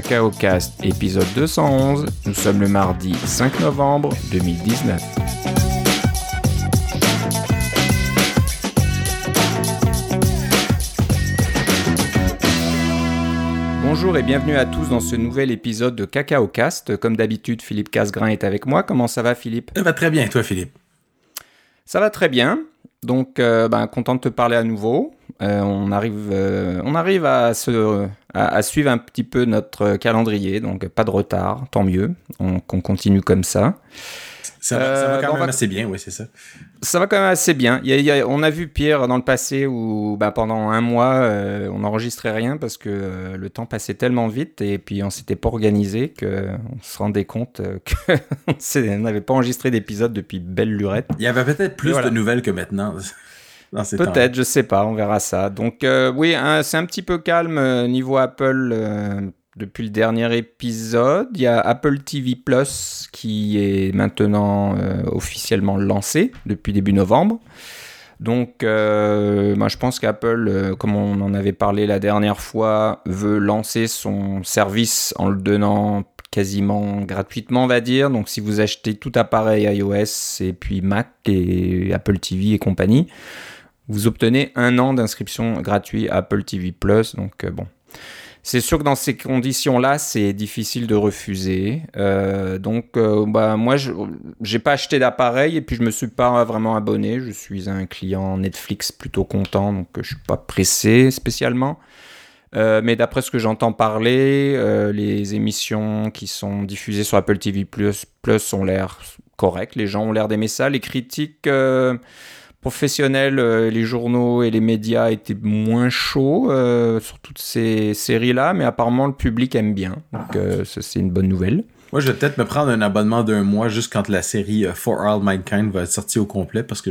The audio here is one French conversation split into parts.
Cacao Cast, épisode 211. Nous sommes le mardi 5 novembre 2019. Bonjour et bienvenue à tous dans ce nouvel épisode de Cacao Cast. Comme d'habitude, Philippe Casgrain est avec moi. Comment ça va, Philippe? Ça va très bien, et toi, Philippe? Ça va très bien. Donc, euh, ben, content de te parler à nouveau. Euh, on, arrive, euh, on arrive à, se, à, suivre un petit peu notre calendrier, donc pas de retard, tant mieux. On, continue comme ça. Ça va, ça va quand même assez bien, oui, c'est ça. Ça va quand même assez bien. Il y a, on a vu Pierre dans le passé où ben, pendant un mois, on n'enregistrait rien parce que le temps passait tellement vite et puis on s'était pas organisé qu'on se rendait compte qu'on n'avait pas enregistré d'épisode depuis belle lurette. Il y avait peut-être plus de nouvelles que maintenant. Peut-être, je sais pas, on verra ça. Donc euh, oui, c'est un petit peu calme euh, niveau Apple euh, depuis le dernier épisode. Il y a Apple TV Plus qui est maintenant officiellement lancé depuis début novembre. Donc moi je pense qu'Apple, comme on en avait parlé la dernière fois, veut lancer son service en le donnant quasiment gratuitement, on va dire. Donc, si vous achetez tout appareil iOS et puis Mac et Apple TV et compagnie, vous obtenez un an d'inscription gratuite à Apple TV Plus. Donc euh, bon, c'est sûr que dans ces conditions-là, c'est difficile de refuser. Euh, donc euh, bah, moi, je n'ai pas acheté d'appareil et puis je me suis pas vraiment abonné. Je suis un client Netflix plutôt content, donc je suis pas pressé spécialement. mais d'après ce que j'entends parler, les émissions qui sont diffusées sur Apple TV Plus, Plus ont l'air correctes. Les gens ont l'air d'aimer ça. Les critiques professionnels, euh, les journaux et les médias étaient moins chauds euh, sur toutes ces séries-là, mais apparemment le public aime bien. Donc euh, ça, c'est une bonne nouvelle. Moi, je vais peut-être me prendre un abonnement d'un mois juste quand la série For All Mankind va sortir au complet parce que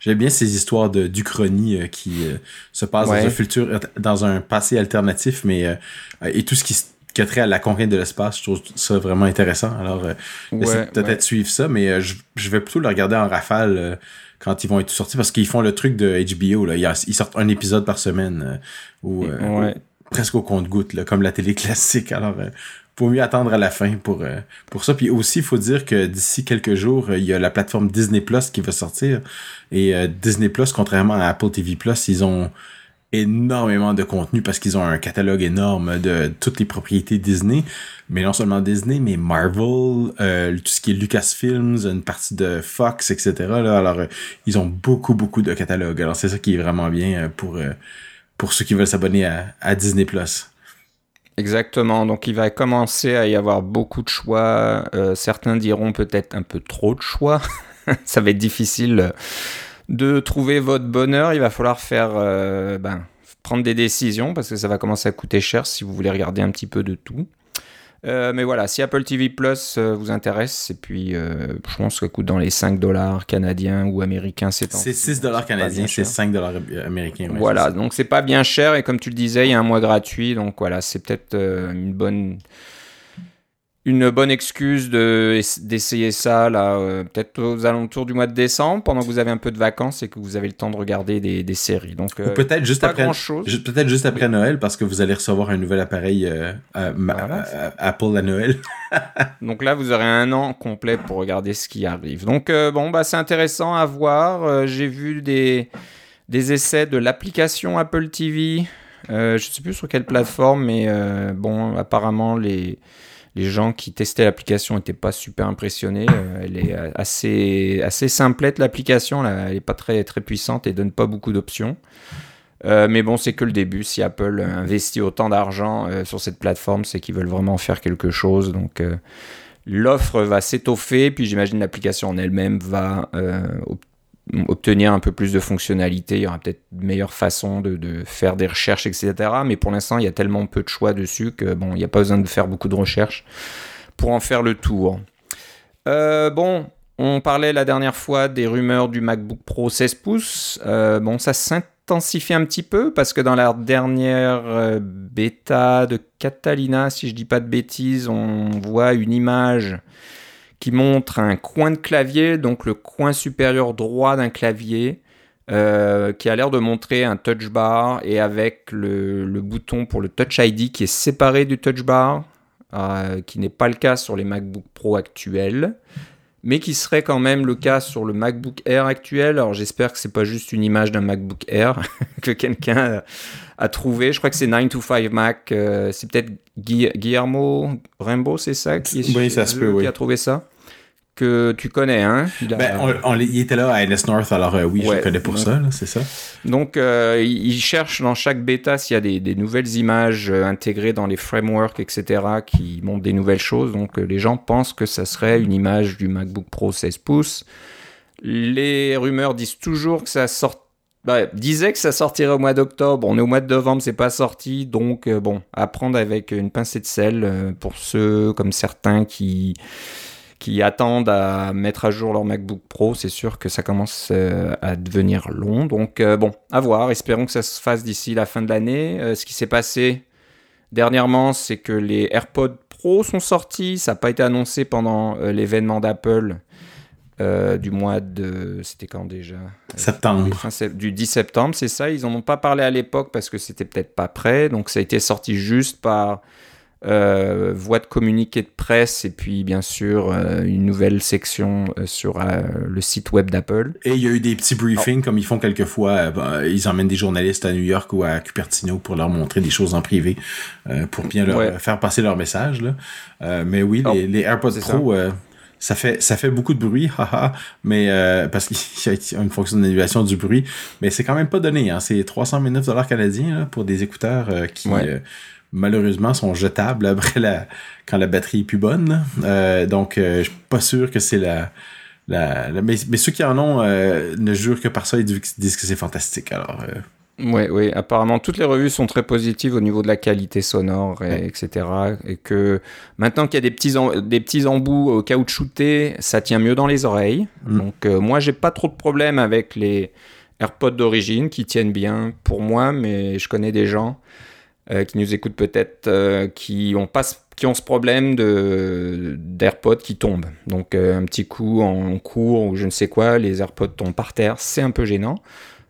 j'aime bien ces histoires de d'Uchronie qui se passent dans un futur, dans un passé alternatif, mais et tout ce qui qui a trait à la conquête de l'espace, je trouve ça vraiment intéressant. Alors, peut-être suivre ça, mais je, je, vais plutôt le regarder en rafale quand ils vont être sortis parce qu'ils font le truc de HBO là, ils sortent un épisode par semaine euh, ou, euh, presque au compte-goutte comme la télé classique. Alors euh, faut mieux attendre à la fin pour pour ça. Puis aussi, il faut dire que d'ici quelques jours, il y a la plateforme Disney Plus qui va sortir. Et Disney Plus, contrairement à Apple TV Plus, ils ont énormément de contenu parce qu'ils ont un catalogue énorme de toutes les propriétés Disney. Mais non seulement Disney, mais Marvel, euh, tout ce qui est Lucasfilms, une partie de Fox, etc. Alors, euh, ils ont beaucoup, beaucoup de catalogues. Alors, c'est ça qui est vraiment bien euh, pour, pour ceux qui veulent s'abonner à, à Disney+. Exactement, donc il va commencer à y avoir beaucoup de choix. certains diront peut-être un peu trop de choix. ça va être difficile de trouver votre bonheur, il va falloir faire euh, ben, prendre des décisions parce que ça va commencer à coûter cher si vous voulez regarder un petit peu de tout. Euh, mais voilà, si Apple TV Plus euh, vous intéresse, et puis je pense que ça coûte dans les 5 dollars canadiens ou américains, c'est C'est 6 dollars canadiens, c'est 5 dollars américains. voilà, donc c'est pas bien cher, et comme tu le disais, il y a un mois gratuit, donc voilà, c'est peut-être une bonne une bonne excuse de d'essayer ça là euh, peut-être aux alentours du mois de décembre pendant que vous avez un peu de vacances et que vous avez le temps de regarder des, des séries. Donc euh, peut-être juste après peut-être juste après Noël parce que vous allez recevoir un nouvel appareil euh, Apple à Noël. Donc là vous aurez un an complet pour regarder ce qui arrive. Donc bon bah c'est intéressant à voir. J'ai vu des des essais de l'application Apple TV je sais plus sur quelle plateforme mais bon apparemment les les gens qui testaient l'application n'étaient pas super impressionnés. Euh, elle est assez, assez simplette l'application, elle n'est pas très, très puissante et donne pas beaucoup d'options. Euh, mais bon, c'est que le début. Si Apple investit autant d'argent euh, sur cette plateforme, c'est qu'ils veulent vraiment faire quelque chose. Donc l'offre va s'étoffer, puis j'imagine l'application en elle-même va obtenir un peu plus de fonctionnalités, il y aura peut-être de meilleures façons de, faire des recherches, etc. Mais pour l'instant, il y a tellement peu de choix dessus que bon, il n'y a pas besoin de faire beaucoup de recherches pour en faire le tour. Euh, bon, on parlait la dernière fois des rumeurs du MacBook Pro 16 pouces. Euh, bon, ça s'intensifie un petit peu parce que dans la dernière euh, bêta de Catalina, si je dis pas de bêtises, on voit une image qui montre un coin de clavier, donc le coin supérieur droit d'un clavier, euh, qui a l'air de montrer un touch bar et avec le, bouton pour le Touch ID qui est séparé du touch bar. qui n'est pas le cas sur les MacBook Pro actuels mais qui serait quand même le cas sur le MacBook Air actuel. Alors j'espère que c'est pas juste une image d'un MacBook Air que quelqu'un a trouvé. Je crois que c'est 9 to 5 Mac. Euh, c'est peut-être Guillermo Rainbow, c'est ça qui, est, oui, ça se peut, qui a trouvé ça? Que tu connais, hein? Il, ben, il était là à LS North, alors euh, oui, je connais pour ça, c'est ça. Donc, euh, il cherche dans chaque bêta s'il y a des, nouvelles images euh, intégrées dans les frameworks, etc., qui montrent des nouvelles choses. Donc, les gens pensent que ça serait une image du MacBook Pro 16 pouces. Les rumeurs disent toujours que ça sort. Bah, disaient que ça sortirait au mois d'octobre. On est au mois de novembre, c'est pas sorti. Donc, bon, à prendre avec une pincée de sel pour ceux comme certains qui qui attendent à mettre à jour leur MacBook Pro, c'est sûr que ça commence euh, à devenir long. Donc euh, bon, à voir. Espérons que ça se fasse d'ici la fin de l'année. Euh, ce qui s'est passé dernièrement, c'est que les AirPods Pro sont sortis. Ça n'a pas été annoncé pendant l'événement d'Apple. du mois de. C'était quand déjà? Septembre. du 10 septembre, c'est ça. Ils n'en ont pas parlé à l'époque parce que c'était peut-être pas prêt. Donc ça a été sorti juste par euh, voix de communiqué de presse et puis bien sûr euh, une nouvelle section euh, sur le site web d'Apple. Et il y a eu des petits briefings comme ils font quelquefois. Ben, ils emmènent des journalistes à New York ou à Cupertino pour leur montrer des choses en privé pour bien leur faire passer leur message. Là. mais oui, les, les AirPods Pro ça fait ça fait beaucoup de bruit, haha, mais parce qu'il y a une fonction d'annulation du bruit, mais c'est quand même pas donné. Hein. C'est 309 dollars canadiens pour des écouteurs qui malheureusement sont jetables après la quand la batterie est plus bonne. Euh, donc euh, je suis pas sûr que c'est la, la, mais, ceux qui en ont euh, ne jurent que par ça ils disent que c'est fantastique. Alors oui, oui, apparemment toutes les revues sont très positives au niveau de la qualité sonore, et, etc. Et que maintenant qu'il y a des petits, des petits embouts caoutchoutés, ça tient mieux dans les oreilles. Mm. Donc moi, j'ai pas trop de problème avec les AirPods d'origine qui tiennent bien pour moi, mais je connais des gens euh, qui nous écoutent peut-être, euh, qui ont pas qui ont ce problème d'AirPods qui tombent. Donc euh, un petit coup en cours ou je ne sais quoi, les AirPods tombent par terre, c'est un peu gênant.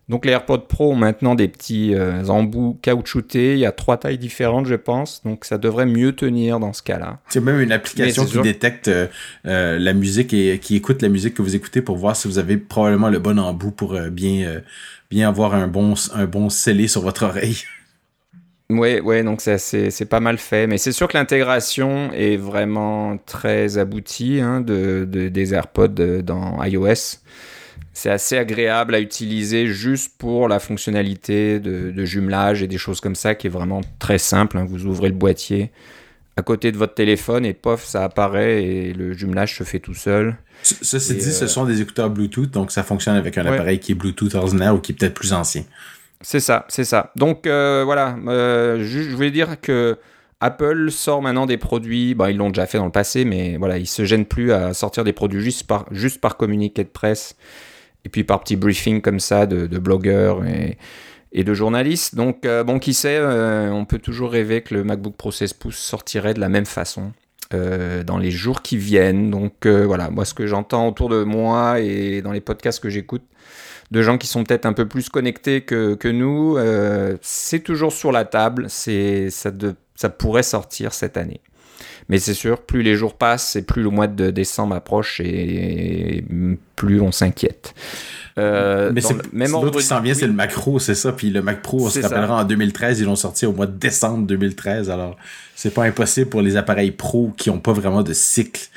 Donc les AirPods Pro ont maintenant des petits embouts caoutchoutés, il y a trois tailles différentes je pense, donc ça devrait mieux tenir dans ce cas-là. C'est même une application qui détecte la musique et qui écoute la musique que vous écoutez pour voir si vous avez probablement le bon embout pour bien, bien avoir un bon, un bon scellé sur votre oreille. Ouais, ouais, donc c'est pas mal fait. Mais c'est sûr que l'intégration est vraiment très aboutie hein, de, des AirPods euh, dans iOS. C'est assez agréable à utiliser juste pour la fonctionnalité de, jumelage et des choses comme ça qui est vraiment très simple. Hein. Vous ouvrez le boîtier à côté de votre téléphone et pof, ça apparaît et le jumelage se fait tout seul. Ceci dit, ce euh, sont des écouteurs Bluetooth, donc ça fonctionne avec un appareil qui est Bluetooth ordinaire ou qui est peut-être plus ancien. C'est ça, c'est ça. Donc euh, voilà, euh, je, voulais dire que Apple sort maintenant des produits, bah, ils l'ont déjà fait dans le passé, mais voilà, ils se gênent plus à sortir des produits juste par, juste communiqué de presse et puis par petits briefings comme ça de, blogueurs et, de journalistes. Donc euh, bon, qui sait, on peut toujours rêver que le MacBook Pro 16 pouces sortirait de la même façon. dans les jours qui viennent. Donc voilà, moi ce que j'entends autour de moi et dans les podcasts que j'écoute, de gens qui sont peut-être un peu plus connectés que, que nous. Euh, c'est toujours sur la table, c'est, ça, de, ça pourrait sortir cette année. Mais c'est sûr, plus les jours passent et plus le mois de décembre approche et, plus on s'inquiète. Euh, mais c'est même l'autre qui s'en vient, c'est le Macro, c'est ça. Puis le Mac Pro, on se rappellera en 2013, ils l'ont sorti au mois de décembre 2013. Alors, c'est pas impossible pour les appareils Pro qui ont pas vraiment de cycle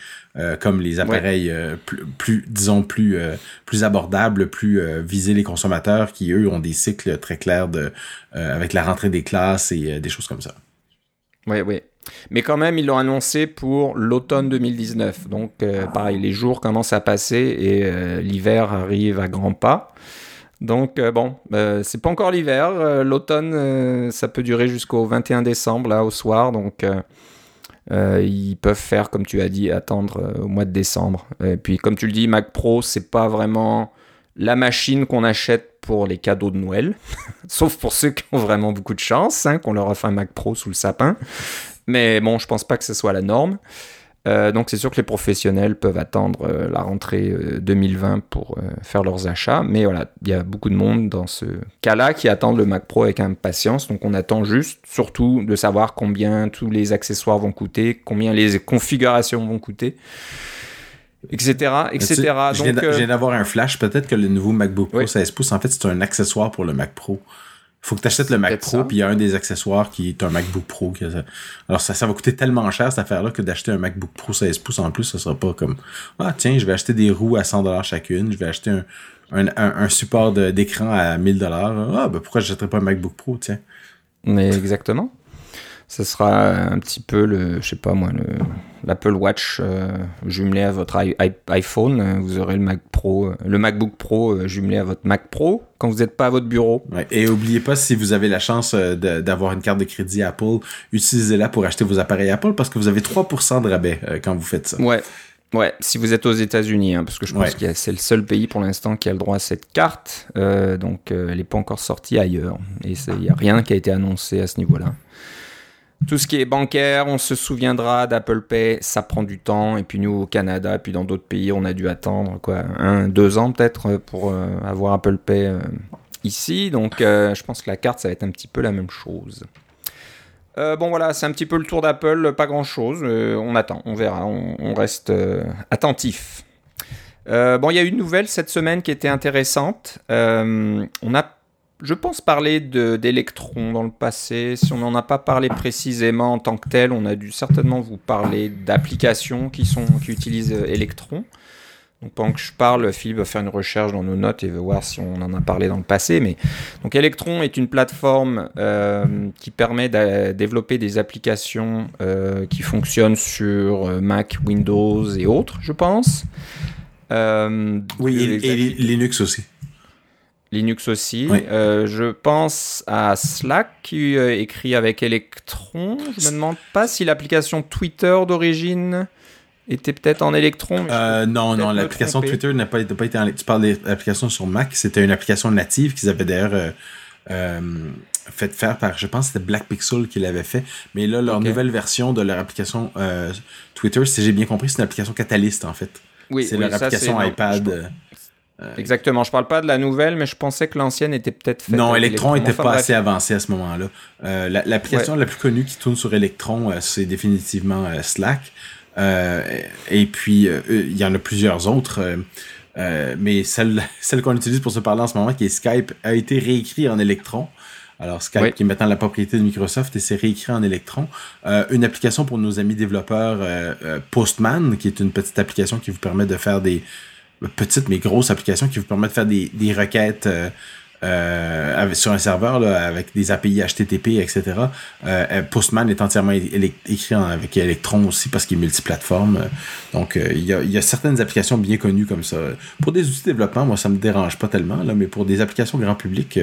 comme les appareils euh, plus, disons, plus, euh, plus abordables, plus viser les consommateurs qui, eux, ont des cycles très clairs de, avec la rentrée des classes et des choses comme ça. Oui, oui. Mais quand même, ils l'ont annoncé pour l'automne 2019. Donc, pareil, les jours commencent à passer et l'hiver arrive à grands pas. Donc, bon, c'est pas encore l'hiver. L'automne, ça peut durer jusqu'au 21 décembre, là, au soir. Donc, euh, ils peuvent faire, comme tu as dit, attendre euh, au mois de décembre. Et puis, comme tu le dis, Mac Pro, c'est pas vraiment la machine qu'on achète pour les cadeaux de Noël, sauf pour ceux qui ont vraiment beaucoup de chance, hein, qu'on leur offre un Mac Pro sous le sapin. Mais bon, je pense pas que ce soit la norme. Euh, donc c'est sûr que les professionnels peuvent attendre euh, la rentrée 2020 pour faire leurs achats, mais voilà, il y a beaucoup de monde dans ce cas-là qui attendent le Mac Pro avec impatience, donc on attend juste surtout de savoir combien tous les accessoires vont coûter, combien les configurations vont coûter etc. etc. Je viens d'avoir un flash. Peut-être que le nouveau MacBook Pro 16 pouces, en fait, c'est un accessoire pour le Mac Pro. Il faut que tu achètes le Mac Pro, puis il y a un des accessoires qui est un MacBook Pro. Alors, ça, ça va coûter tellement cher, cette affaire-là, que d'acheter un MacBook Pro 16 pouces en plus, ça sera pas comme Ah, tiens, je vais acheter des roues à 100$ chacune, je vais acheter un, un, support d'écran à 1000$. Ah, ben pourquoi je n'achèterais pas un MacBook Pro, tiens? Mais exactement ça sera un petit peu le, je sais pas moi, l'Apple Watch euh, jumelé à votre iPhone. Vous aurez le Mac Pro, le MacBook Pro euh, jumelé à votre Mac Pro quand vous n'êtes pas à votre bureau. et n'oubliez pas si vous avez la chance euh, d'avoir une carte de crédit Apple, utilisez-la pour acheter vos appareils Apple parce que vous avez 3% de rabais quand vous faites ça. Ouais. Ouais, si vous êtes aux États-Unis, hein, parce que je pense que c'est le seul pays pour l'instant qui a le droit à cette carte, donc elle n'est pas encore sortie ailleurs, et il n'y a rien qui a été annoncé à ce niveau-là. Tout ce qui est bancaire, on se souviendra d'Apple Pay, ça prend du temps. Et puis nous, au Canada, puis dans d'autres pays, on a dû attendre quoi, un, deux ans peut-être pour euh, avoir Apple Pay euh, ici. Donc euh, je pense que la carte, ça va être un petit peu la même chose. bon voilà, c'est un petit peu le tour d'Apple, pas grand-chose. on attend, on verra, on, on reste attentif. bon, il y a une nouvelle cette semaine qui était intéressante. on a je pense parler d'électrons dans le passé. Si on n'en a pas parlé précisément en tant que tel, on a dû certainement vous parler d'applications qui, sont, qui utilisent électrons. Donc pendant que je parle, Philippe va faire une recherche dans nos notes et va voir si on en a parlé dans le passé. Mais donc Electron est une plateforme euh, qui permet de développer des applications euh, qui fonctionnent sur euh, Mac, Windows et autres, je pense. oui, et Linux aussi. Linux aussi. Euh, je pense à Slack qui euh, écrit avec Electron. Je me demande pas si l'application Twitter d'origine était peut-être en Electron. Euh, non, non, l'application Twitter n'a pas, pas, été en. Tu parles d'application sur Mac. C'était une application native qu'ils avaient d'ailleurs fait faire par, je pense, c'était Black Pixel qui l'avait fait. Mais là, leur nouvelle version de leur application Twitter, si j'ai bien compris, c'est une application Catalyst en fait. Oui, c'est leur application iPad. Euh, Exactement. Je parle pas de la nouvelle, mais je pensais que l'ancienne était peut-être faite. Non, Electron n'était pas assez avancé à ce moment-là. Euh, l'application la, plus connue qui tourne sur Electron, euh, c'est définitivement Slack. et puis, il y en a plusieurs autres. mais celle, celle qu'on utilise pour se parler en ce moment, qui est Skype, a été réécrit en Electron. Alors Skype qui est maintenant la propriété de Microsoft et c'est réécrit en Electron. une application pour nos amis développeurs Postman, qui est une petite application qui vous permet de faire des, petite mais grosse application qui vous permet de faire des, des requêtes euh, euh, sur un serveur là, avec des API HTTP, etc. Euh, Postman est entièrement écrit avec Electron aussi parce qu'il est multiplateforme. Donc, il y, a, y, a, certaines applications bien connues comme ça. Pour des outils de développement, moi, ça me dérange pas tellement, là, mais pour des applications grand public,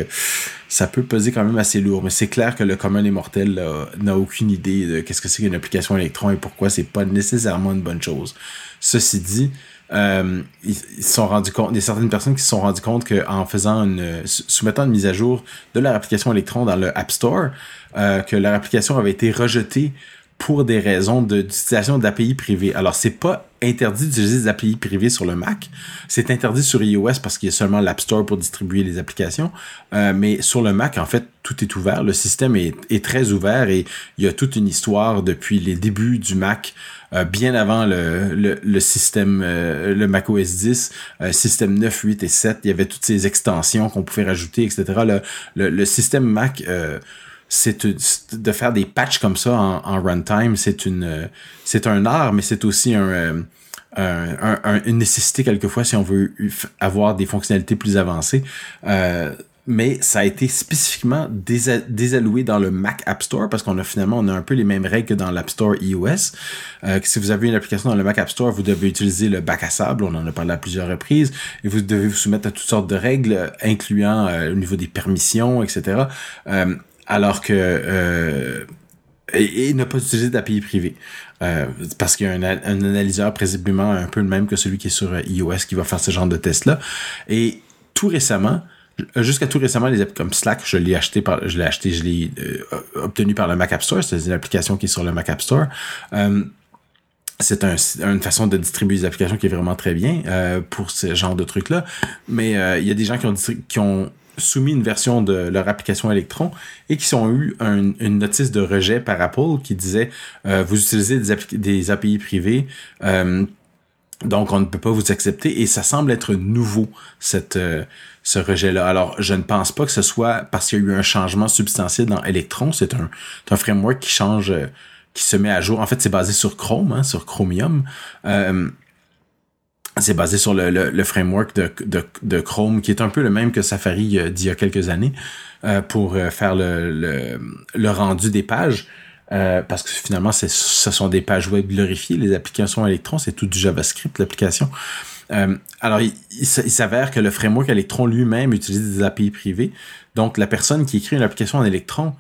ça peut peser quand même assez lourd. Mais c'est clair que le commun des mortels n'a aucune idée de qu'est-ce que c'est qu'une application Electron et pourquoi c'est pas nécessairement une bonne chose. Ceci dit, euh, il y a certaines personnes qui se sont rendues compte qu'en faisant une, soumettant une mise à jour de leur application Electron dans le App Store, euh, que leur application avait été rejetée pour des raisons d'utilisation d'API privées. Alors, c'est pas interdit d'utiliser des API privées sur le Mac. C'est interdit sur iOS parce qu'il y a seulement l'App Store pour distribuer les applications. Euh, mais sur le Mac, en fait, tout est ouvert. Le système est, est, très ouvert et il y a toute une histoire depuis les débuts du Mac euh, bien avant le, le, le système, euh, le Mac OS 10, euh, système 9, 8 et 7, il y avait toutes ces extensions qu'on pouvait rajouter, etc. Le, le, le système Mac, c'est de faire des patchs comme ça en, runtime, c'est une, c'est un art, mais c'est aussi un, un, une nécessité quelquefois si on veut avoir des fonctionnalités plus avancées. Euh, mais ça a été spécifiquement désalloué dans le Mac App Store parce qu'on a finalement on a un peu les mêmes règles que dans l'App Store iOS. Euh, si vous avez une application dans le Mac App Store, vous devez utiliser le bac à sable, on en a parlé à plusieurs reprises, et vous devez vous soumettre à toutes sortes de règles, incluant euh, au niveau des permissions, etc. Euh, alors que euh, et, ne pas utiliser d'API privé. Euh, parce qu'il y a un, analyseur présumablement un peu le même que celui qui est sur iOS qui va faire ce genre de test-là. Et tout récemment, Jusqu'à tout récemment, les apps comme Slack, je l'ai acheté par, je l'ai acheté, je l'ai euh, obtenu par le Mac App Store. C'est une application qui est sur le Mac App Store. Euh, c'est un, une façon de distribuer des applications qui est vraiment très bien euh, pour ce genre de trucs-là. Mais euh, il y a des gens qui ont soumis une version de leur application Electron et qui ont eu une notice de rejet par Apple qui disait euh, vous utilisez des, des API privées donc on ne peut pas vous accepter et ça semble être nouveau cette ce rejet-là. Alors je ne pense pas que ce soit parce qu'il y a eu un changement substantiel dans Electron. C'est un, framework qui change qui se met à jour. En fait, c'est basé sur Chrome, hein, sur Chromium. Euh, c'est basé sur le, le, framework de, de, de, Chrome, qui est un peu le même que Safari euh, d'il y a quelques années, euh, pour euh, faire le, le, le, rendu des pages. Euh, parce que finalement, ce sont des pages web glorifiées. Les applications Electron, c'est tout du JavaScript, l'application. Alors, il, il s'avère que le framework Electron lui-même utilise des API privées. Donc, la personne qui écrit une application en Electron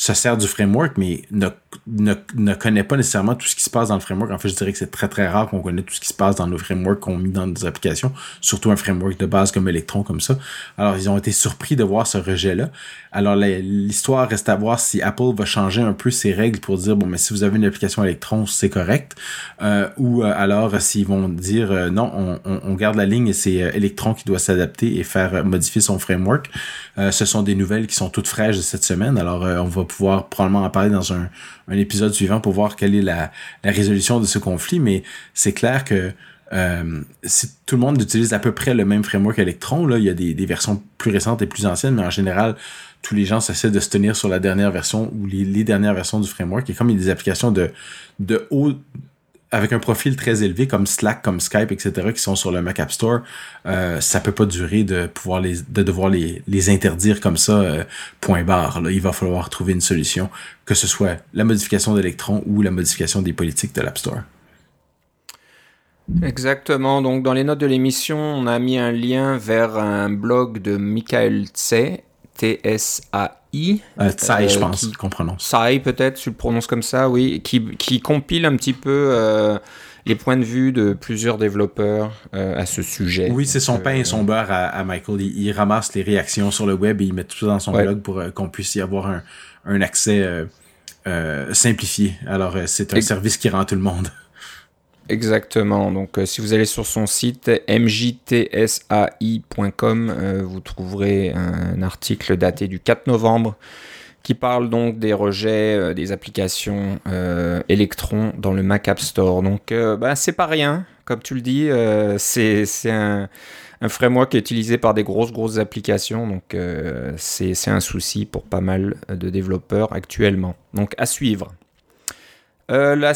se sert du framework, mais ne, ne, ne, connaît pas nécessairement tout ce qui se passe dans le framework. En fait, je dirais que c'est très très rare qu'on connaisse tout ce qui se passe dans nos frameworks qu'on met dans des applications, surtout un framework de base comme Electron, comme ça. Alors, ils ont été surpris de voir ce rejet-là. Alors, l'histoire reste à voir si Apple va changer un peu ses règles pour dire, bon, mais si vous avez une application Electron, c'est correct. Euh, ou euh, alors, s'ils vont dire, euh, non, on, on, garde la ligne et c'est Electron qui doit s'adapter et faire modifier son framework. ce sont des nouvelles qui sont toutes fraîches de cette semaine. Alors, on va pouvoir probablement en parler dans un, un épisode suivant pour voir quelle est la, la résolution de ce conflit, mais c'est clair que euh, tout le monde utilise à peu près le même framework Electron, là, il y a des, des, versions plus récentes et plus anciennes, mais en général, tous les gens essaient de se tenir sur la dernière version ou les, les dernières versions du framework. Et comme il y a des applications de, de haut avec un profil très élevé comme Slack, comme Skype, etc., qui sont sur le Mac App Store, euh, ça peut pas durer de pouvoir les, de devoir les, les interdire comme ça, euh, point barre. Là. Il va falloir trouver une solution, que ce soit la modification d'Electron ou la modification des politiques de l'App Store. Exactement. Donc, dans les notes de l'émission, on a mis un lien vers un blog de Michael Tse, T-S-A-I. Euh, Tsai, je euh, pense qu'on prononce. Tsai, peut-être, tu le prononces comme ça, oui. Qui, qui compile un petit peu euh, les points de vue de plusieurs développeurs euh, à ce sujet. Oui, c'est son pain et son beurre à, à Michael. Il, ramasse les réactions sur le web et il met tout ça dans son blog pour qu'on puisse y avoir un, un accès simplifié. Alors, c'est un service qui rend tout le monde. Exactement. Donc, euh, si vous allez sur son site mjtsai.com, euh, vous trouverez un article daté du 4 novembre qui parle donc des rejets euh, des applications Electron dans le Mac App Store. Donc, bah, c'est pas rien, comme tu le dis. c'est un, un, framework qui est utilisé par des grosses, grosses applications. Donc, c'est un souci pour pas mal de développeurs actuellement. Donc, à suivre. Euh, la,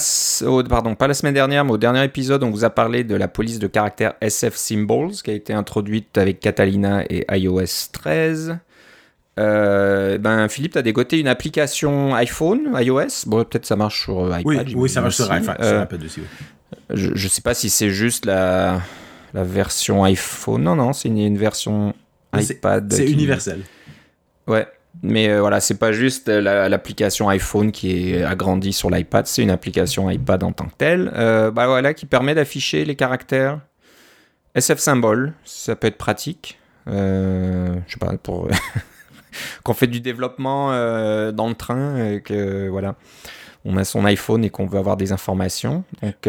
pardon, pas la semaine dernière, mais au dernier épisode, on vous a parlé de la police de caractère SF Symbols qui a été introduite avec Catalina et iOS 13. Euh, ben, Philippe, tu as dégoté une application iPhone, iOS? Bon, peut-être ça marche sur euh, iPad. Oui, ça marche sur iPad, aussi. Je ne sais pas si c'est juste la, la version iPhone. Non, non, c'est une, version iPad. C'est universel. Ouais, mais euh, voilà, c'est pas juste l'application iPhone qui est agrandie sur l'iPad, c'est une application iPad en tant que telle. Euh, bah voilà, qui permet d'afficher les caractères SF symbole. Ça peut être pratique. Euh, je sais pas, pour qu'on fait du développement dans le train et que voilà, on a son iPhone et qu'on veut avoir des informations. Donc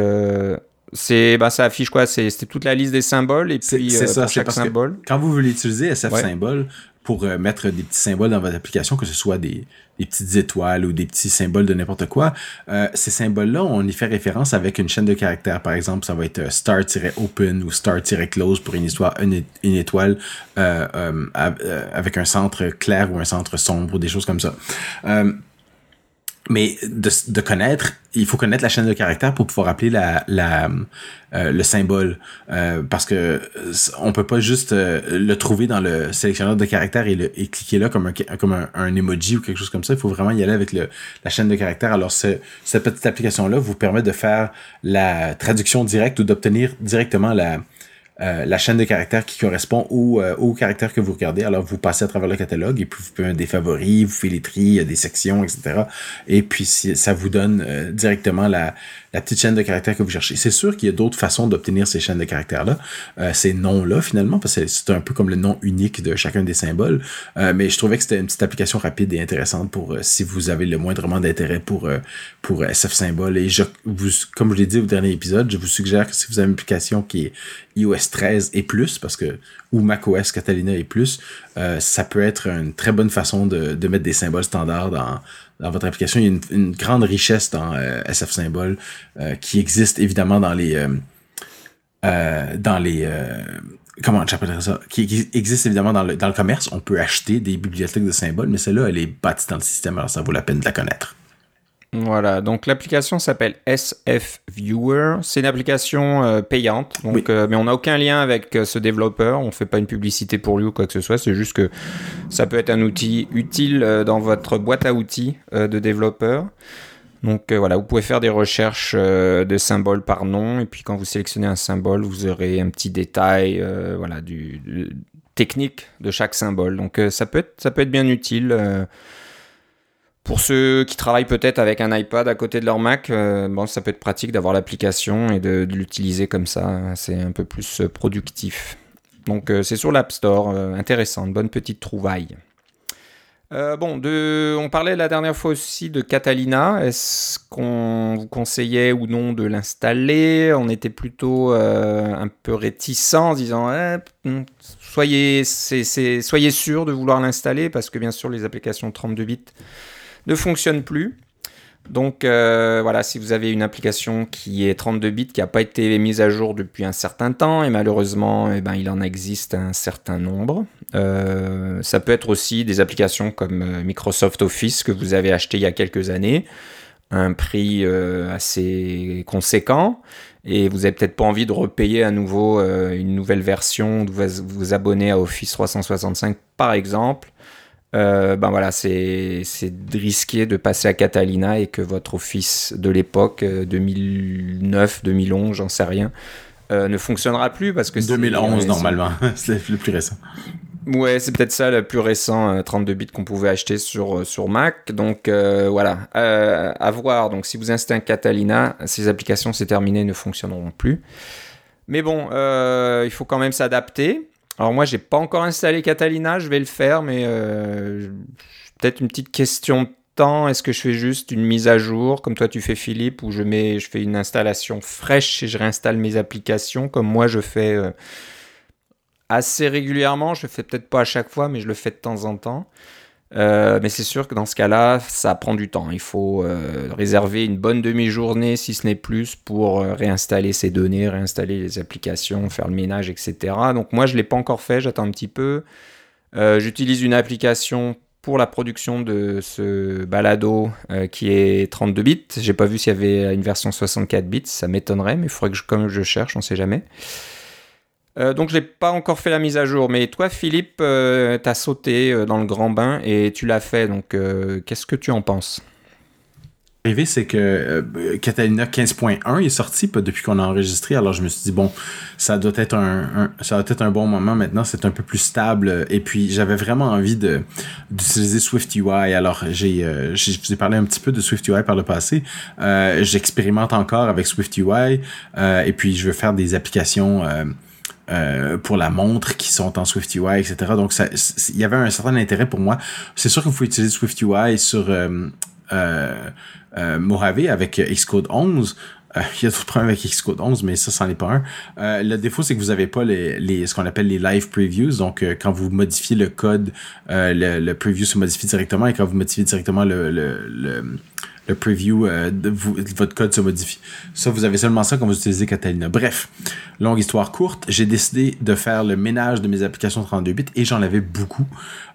c'est bah, ça affiche quoi? C'est toute la liste des symboles et puis c'est ça, chaque symbole. Quand vous voulez utiliser SF symbole, pour euh, mettre des petits symboles dans votre application, que ce soit des, des petites étoiles ou des petits symboles de n'importe quoi. Euh, ces symboles-là, on y fait référence avec une chaîne de caractères. Par exemple, ça va être euh, star-open ou star-close pour une histoire, une, étoile avec un centre clair ou un centre sombre ou des choses comme ça mais de, de, connaître, il faut connaître la chaîne de caractères pour pouvoir appeler la, la euh, le symbole, euh, parce que euh, on peut pas juste le trouver dans le sélectionneur de caractères et, le, et cliquer là comme un comme un, emoji ou quelque chose comme ça. Il faut vraiment y aller avec le, la chaîne de caractères. Alors ce, cette petite application là vous permet de faire la traduction directe ou d'obtenir directement la euh, la chaîne de caractères qui correspond au, euh, au caractère que vous regardez. Alors, vous passez à travers le catalogue et puis vous pouvez des favoris, vous faites les tris, des sections, etc. Et puis, ça vous donne euh, directement la, la petite chaîne de caractères que vous cherchez. C'est sûr qu'il y a d'autres façons d'obtenir ces chaînes de caractères-là, euh, ces noms-là finalement, parce que c'est un peu comme le nom unique de chacun des symboles. Euh, mais je trouvais que c'était une petite application rapide et intéressante pour euh, si vous avez le moindrement d'intérêt pour pour SF symbole. Et je, vous, comme je l'ai dit au dernier épisode, je vous suggère que si vous avez une application qui est iOS 13 et plus, parce que ou macOS Catalina et plus, ça peut être une très bonne façon de, de mettre des symboles standards dans dans votre application. Il y a une, grande richesse dans euh, SF Symbol euh, qui existe évidemment dans les euh, dans les comment j'appellerais ça? Qui, existe évidemment dans le, dans le commerce. On peut acheter des bibliothèques de symboles, mais celle-là, elle est bâtie dans le système, alors ça vaut la peine de la connaître. Voilà, donc l'application s'appelle SF Viewer. C'est une application euh, payante, donc, euh, mais on n'a aucun lien avec euh, ce développeur. On ne fait pas une publicité pour lui ou quoi que ce soit. C'est juste que ça peut être un outil utile dans votre boîte à outils de développeur. Donc voilà, vous pouvez faire des recherches de symboles par nom, et puis quand vous sélectionnez un symbole, vous aurez un petit détail voilà, du, technique de chaque symbole. Donc ça, peut être, ça peut être bien utile. Pour ceux qui travaillent peut-être avec un iPad à côté de leur Mac, euh, bon, ça peut être pratique d'avoir l'application et de, l'utiliser comme ça. C'est un peu plus euh, productif. Donc euh, c'est sur l'App Store, intéressant, bonne petite trouvaille. bon, on parlait la dernière fois aussi de Catalina. Est-ce qu'on vous conseillait ou non de l'installer? On était plutôt un peu réticents en disant eh, hmm, soyez, soyez sûr de vouloir l'installer parce que bien sûr les applications 32 bits ne fonctionne plus. Donc euh, voilà, si vous avez une application qui est 32 bits, qui n'a pas été mise à jour depuis un certain temps, et malheureusement, eh ben, il en existe un certain nombre. Euh, ça peut être aussi des applications comme euh, Microsoft Office que vous avez acheté il y a quelques années, un prix assez conséquent, et vous n'avez peut-être pas envie de repayer à nouveau une nouvelle version, de vous abonner à Office 365 par exemple. Euh, ben voilà, c'est risqué de passer à Catalina et que votre office de l'époque, 2009, euh, 2011, j'en sais rien, euh, ne fonctionnera plus parce que 2011 normalement, c'est le plus récent. Ouais, c'est peut-être ça le plus récent 32 bits qu'on pouvait acheter sur, sur Mac. Donc voilà, à voir. Donc si vous installez un Catalina, ces applications c'est terminé, ne fonctionneront plus. Mais bon, il faut quand même s'adapter. Alors moi, j'ai pas encore installé Catalina, je vais le faire, mais euh, peut-être une petite question de temps. Est-ce que je fais juste une mise à jour, comme toi tu fais Philippe, ou je mets, je fais une installation fraîche et je réinstalle mes applications, comme moi je fais euh, assez régulièrement. Je le fais peut-être pas à chaque fois, mais je le fais de temps en temps. Euh, mais c'est sûr que dans ce cas-là, ça prend du temps. Il faut euh, réserver une bonne demi-journée, si ce n'est plus, pour euh, réinstaller ces données, réinstaller les applications, faire le ménage, etc. Donc moi, je ne l'ai pas encore fait, j'attends un petit peu. J'utilise une application pour la production de ce balado qui est 32 bits. J'ai pas vu s'il y avait une version 64 bits, ça m'étonnerait, mais il faudrait que je, je cherche, on ne sait jamais. Euh, donc je n'ai pas encore fait la mise à jour, mais toi Philippe, euh, tu as sauté euh, dans le grand bain et tu l'as fait, donc qu'est-ce que tu en penses? Arrivé, c'est que Catalina 15.1 est sorti depuis qu'on a enregistré, alors je me suis dit bon, ça doit être un, ça doit être un bon moment maintenant, c'est un peu plus stable et puis j'avais vraiment envie de d'utiliser SwiftUI. Alors j'ai je vous ai parlé un petit peu de SwiftUI par le passé, j'expérimente encore avec SwiftUI et puis je veux faire des applications euh, pour la montre qui sont en SwiftUI, etc. Donc, il y avait un certain intérêt pour moi. C'est sûr qu'il faut utiliser SwiftUI sur euh, euh, euh Mojave avec Xcode 11. il y a d'autres problèmes avec Xcode 11, mais ça, c'en est pas un. le défaut, c'est que vous avez pas les, les ce qu'on appelle les live previews. Donc, quand vous modifiez le code, le, le, preview se modifie directement et quand vous modifiez directement le, le, le le preview euh, de, votre code se modifie. Ça, vous avez seulement ça quand vous utilisez Catalina. Bref, longue histoire courte, j'ai décidé de faire le ménage de mes applications 32 bits et j'en avais beaucoup.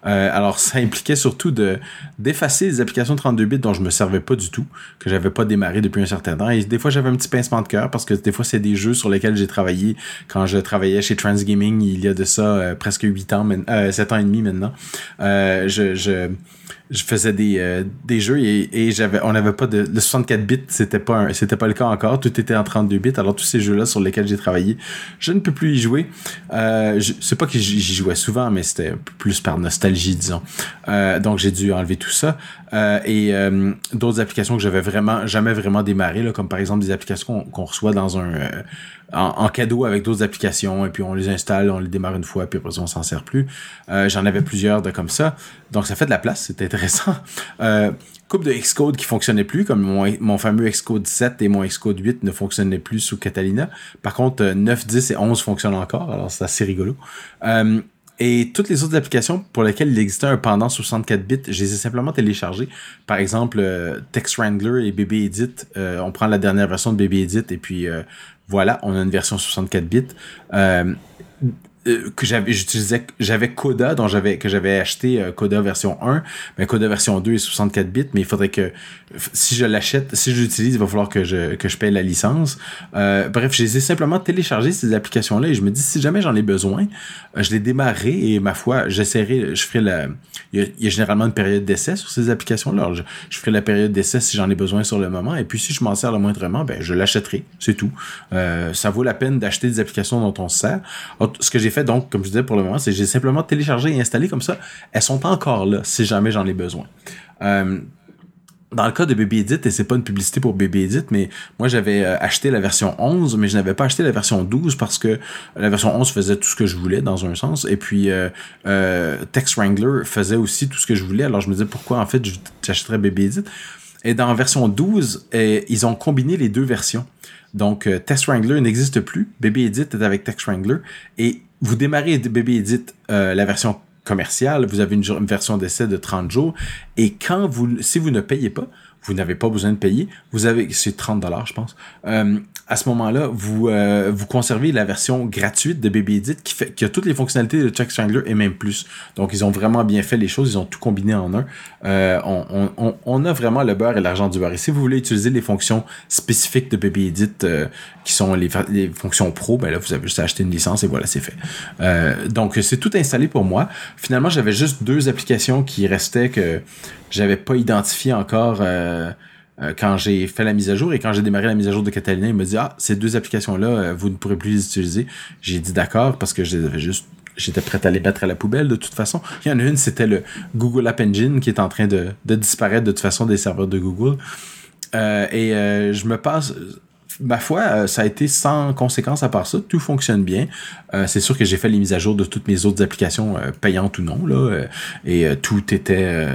Euh, alors, ça impliquait surtout de d'effacer les applications 32 bits dont je me servais pas du tout, que j'avais pas démarré depuis un certain temps. Et des fois, j'avais un petit pincement de cœur parce que des fois, c'est des jeux sur lesquels j'ai travaillé quand je travaillais chez Transgaming il y a de ça euh, presque 8 ans, euh, 7 ans et demi maintenant. je, je je faisais des, des jeux et, et j'avais on avait avais pas de. Le 64 bits, c'était pas, c'était pas le cas encore. Tout était en 32 bits. Alors, tous ces jeux-là sur lesquels j'ai travaillé, je ne peux plus y jouer. Euh, c'est pas que j'y jouais souvent, mais c'était plus par nostalgie, disons. Euh, donc, j'ai dû enlever tout ça. Euh, et euh, d'autres applications que j'avais vraiment jamais vraiment démarré, là, comme par exemple des applications qu'on reçoit dans un en, cadeau avec d'autres applications et puis on les installe, on les démarre une fois puis après on s'en sert plus. Euh, J'en avais plusieurs de comme ça, donc ça fait de la place, c'est intéressant. Euh, coupe de Xcode qui fonctionnait plus, comme mon, mon fameux Xcode 7 et mon Xcode 8 ne fonctionnaient plus sous Catalina. Par contre, 9, euh, 10 et 11 fonctionnent encore, alors c'est assez rigolo. Euh, et toutes les autres applications pour lesquelles il existait un pendant 64 bits, je les ai simplement téléchargées. Par exemple, euh, Text Wrangler et BB Edit. on prend la dernière version de BB Edit et puis voilà, on a une version 64 bits. Euh, euh, que j'avais j'utilisais j'avais Coda dont j'avais que j'avais acheté euh, Coda version 1 mais Coda version 2 est 64 bits mais il faudrait que si je l'achète si je l'utilise il va falloir que je que je paye la licence. Euh, bref je les ai simplement téléchargé ces applications là et je me dis si jamais j'en ai besoin je les démarrerai et ma foi j'essaierai je ferai la il y, a, généralement une période d'essai sur ces applications là je, ferai la période d'essai si j'en ai besoin sur le moment et puis si je m'en sers le moindrement ben je l'achèterai c'est tout. Ça vaut la peine d'acheter des applications dont on se sert ce que j'ai fait donc, comme je disais pour le moment, c'est j'ai simplement téléchargé et installé comme ça. Elles sont encore là si jamais j'en ai besoin. Euh, dans le cas de Baby Edit, et c'est pas une publicité pour Baby Edit, mais moi j'avais euh, acheté la version 11, mais je n'avais pas acheté la version 12 parce que la version 11 faisait tout ce que je voulais dans un sens, et puis euh, Text Wrangler faisait aussi tout ce que je voulais, alors je me disais pourquoi en fait j'achèterais Baby Edit. Et dans la version 12, ils ont combiné les deux versions. Donc, Text Wrangler n'existe plus. Baby Edit est avec Text Wrangler. Et vous démarrez Baby Edit, euh, la version commerciale, vous avez une, version d'essai de 30 jours, et quand vous, si vous ne payez pas, vous n'avez pas besoin de payer, vous avez, c'est 30 dollars, je pense. Euh, à ce moment-là, vous, euh, vous conservez la version gratuite de Baby Edit qui, fait, a toutes les fonctionnalités de Chuck Strangler et même plus. Donc, ils ont vraiment bien fait les choses, ils ont tout combiné en un. Euh, on, a vraiment le beurre et l'argent du beurre. Et si vous voulez utiliser les fonctions spécifiques de Baby Edit, euh, qui sont les, les, fonctions pro, ben là, vous avez juste à acheter une licence et voilà, c'est fait. Donc, c'est tout installé pour moi. Finalement, j'avais juste deux applications qui restaient que j'avais pas identifié encore. Euh, quand j'ai fait la mise à jour et quand j'ai démarré la mise à jour de Catalina, il me dit ah ces deux applications là euh, vous ne pourrez plus les utiliser. J'ai dit d'accord parce que je les avais juste j'étais prêt à les mettre à la poubelle de toute façon. Il y en a une, c'était le Google App Engine qui est en train de, disparaître de toute façon des serveurs de Google. Euh, et je me passe, ma foi, euh, ça a été sans conséquence à part ça. Tout fonctionne bien. Euh, c'est sûr que j'ai fait les mises à jour de toutes mes autres applications euh, payantes ou non, là, et tout était